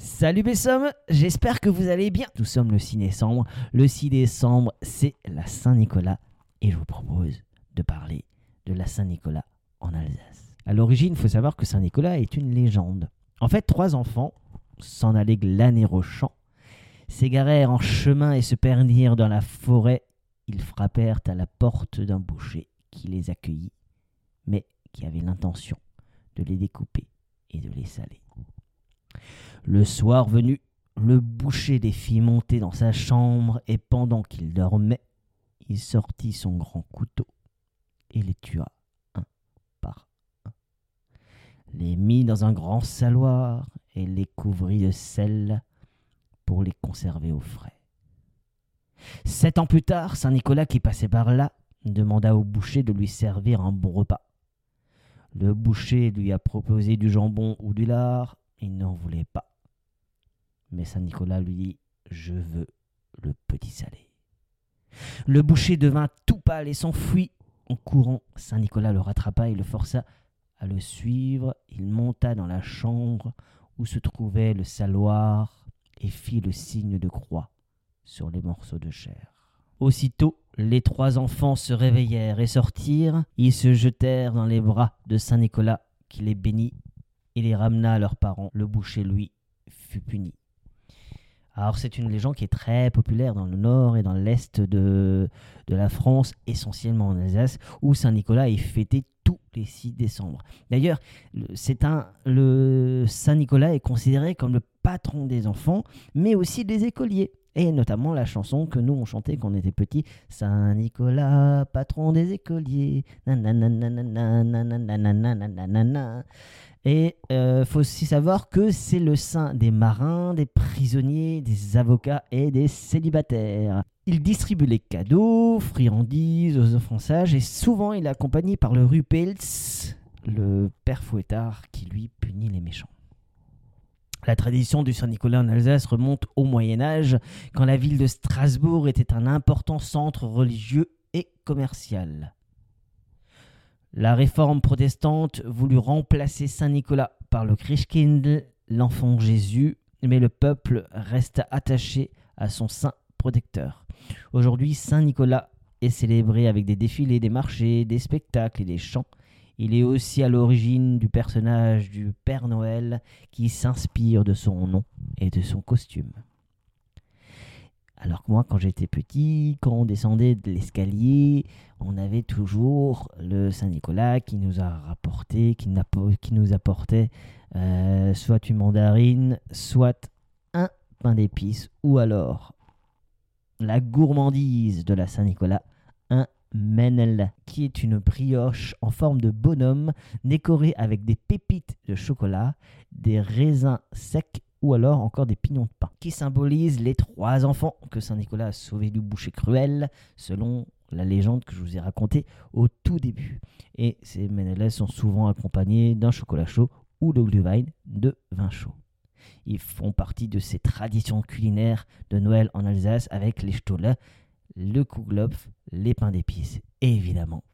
Salut Bessom, j'espère que vous allez bien. Nous sommes le 6 décembre. Le 6 décembre, c'est la Saint-Nicolas et je vous propose de parler de la Saint-Nicolas en Alsace. À l'origine, il faut savoir que Saint-Nicolas est une légende. En fait, trois enfants s'en allaient glaner au champ, s'égarèrent en chemin et se perdirent dans la forêt. Ils frappèrent à la porte d'un boucher qui les accueillit, mais qui avait l'intention de les découper et de les saler. Le soir venu, le boucher les fit monter dans sa chambre et pendant qu'il dormait, il sortit son grand couteau et les tua un par un. Les mit dans un grand saloir et les couvrit de sel pour les conserver au frais. Sept ans plus tard, Saint Nicolas qui passait par là demanda au boucher de lui servir un bon repas. Le boucher lui a proposé du jambon ou du lard, il n'en voulait pas. Mais Saint Nicolas lui dit Je veux le petit salé. Le boucher devint tout pâle et s'enfuit. En courant, Saint Nicolas le rattrapa et le força à le suivre. Il monta dans la chambre où se trouvait le saloir et fit le signe de croix sur les morceaux de chair. Aussitôt, les trois enfants se réveillèrent et sortirent. Ils se jetèrent dans les bras de Saint Nicolas, qui les bénit et les ramena à leurs parents. Le boucher, lui, fut puni. Alors c'est une légende qui est très populaire dans le nord et dans l'est de, de la France, essentiellement en Alsace, où Saint-Nicolas est fêté tous les 6 décembre. D'ailleurs, c'est un le Saint-Nicolas est considéré comme le patron des enfants, mais aussi des écoliers. Et notamment la chanson que nous on chantait quand on était petits, Saint Nicolas, patron des écoliers. Et faut aussi savoir que c'est le saint des marins, des prisonniers, des avocats et des célibataires. Il distribue les cadeaux, friandises aux offensages et souvent il est accompagné par le Rupels, le père fouettard qui lui punit les méchants. La tradition du Saint-Nicolas en Alsace remonte au Moyen Âge, quand la ville de Strasbourg était un important centre religieux et commercial. La réforme protestante voulut remplacer Saint Nicolas par le Christkind, l'enfant Jésus, mais le peuple reste attaché à son saint protecteur. Aujourd'hui, Saint Nicolas est célébré avec des défilés, des marchés, des spectacles et des chants. Il est aussi à l'origine du personnage du Père Noël qui s'inspire de son nom et de son costume. Alors que moi, quand j'étais petit, quand on descendait de l'escalier, on avait toujours le Saint-Nicolas qui nous a rapporté, qui, nous apportait euh, soit une mandarine, soit un pain d'épices, ou alors la gourmandise de la Saint-Nicolas, un Menel, qui est une brioche en forme de bonhomme décorée avec des pépites de chocolat, des raisins secs ou alors encore des pignons de pain, qui symbolise les trois enfants que Saint Nicolas a sauvés du boucher cruel, selon la légende que je vous ai racontée au tout début. Et ces Menelles sont souvent accompagnés d'un chocolat chaud ou de glühwein de vin chaud. Ils font partie de ces traditions culinaires de Noël en Alsace avec les Stolle, le Kuglopf, les pains d'épices, évidemment.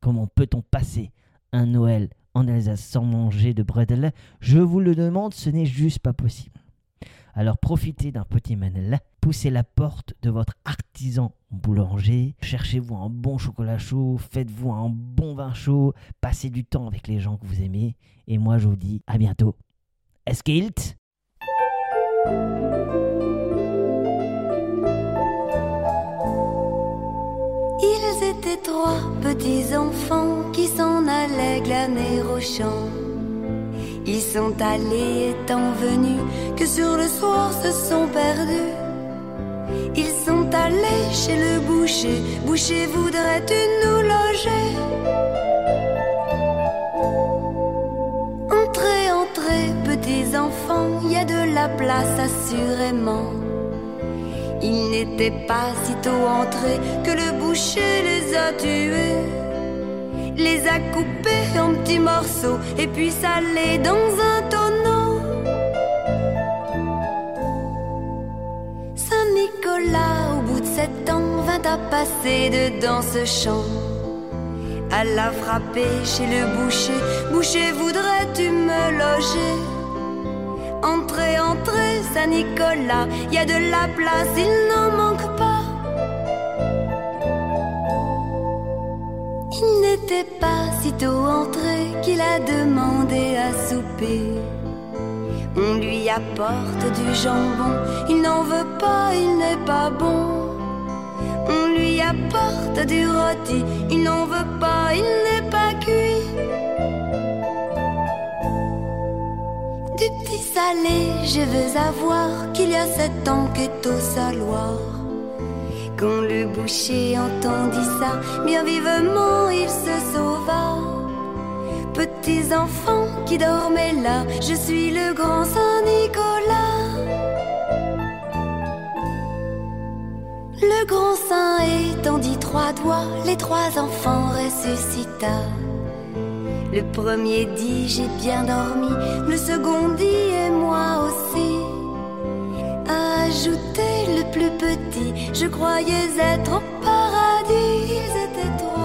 Comment peut-on passer un Noël en Alsace sans manger de bredel Je vous le demande, ce n'est juste pas possible. Alors profitez d'un petit manel, poussez la porte de votre artisan boulanger, cherchez-vous un bon chocolat chaud, faites-vous un bon vin chaud, passez du temps avec les gens que vous aimez, et moi je vous dis à bientôt. Eskilt Trois petits enfants qui s'en allaient glaner au champ. Ils sont allés étant venus que sur le soir se sont perdus. Ils sont allés chez le boucher. Boucher, voudrais-tu nous loger Entrez, entrez, petits enfants, il y a de la place assurément. Ils n'étaient pas sitôt entrés que le boucher les a tués. Les a coupés en petits morceaux et puis salés dans un tonneau. Saint-Nicolas, au bout de sept ans, vint à passer dedans ce champ. À la frapper chez le boucher. Boucher, voudrais-tu me loger? Entrez, Saint-Nicolas, y a de la place, il n'en manque pas. Il n'était pas sitôt entré qu'il a demandé à souper. On lui apporte du jambon, il n'en veut pas, il n'est pas bon. On lui apporte du rôti, il n'en veut pas, il n'est pas cuit. Salé, je veux avoir qu'il y a sept ans qu'est au saloir. Quand le boucher entendit ça, bien vivement il se sauva. Petits enfants qui dormaient là, je suis le grand Saint-Nicolas. Le grand saint étendit trois doigts, les trois enfants ressuscita. Le premier dit j'ai bien dormi, le second dit et moi aussi. A ajouté le plus petit, je croyais être au paradis, ils étaient trois.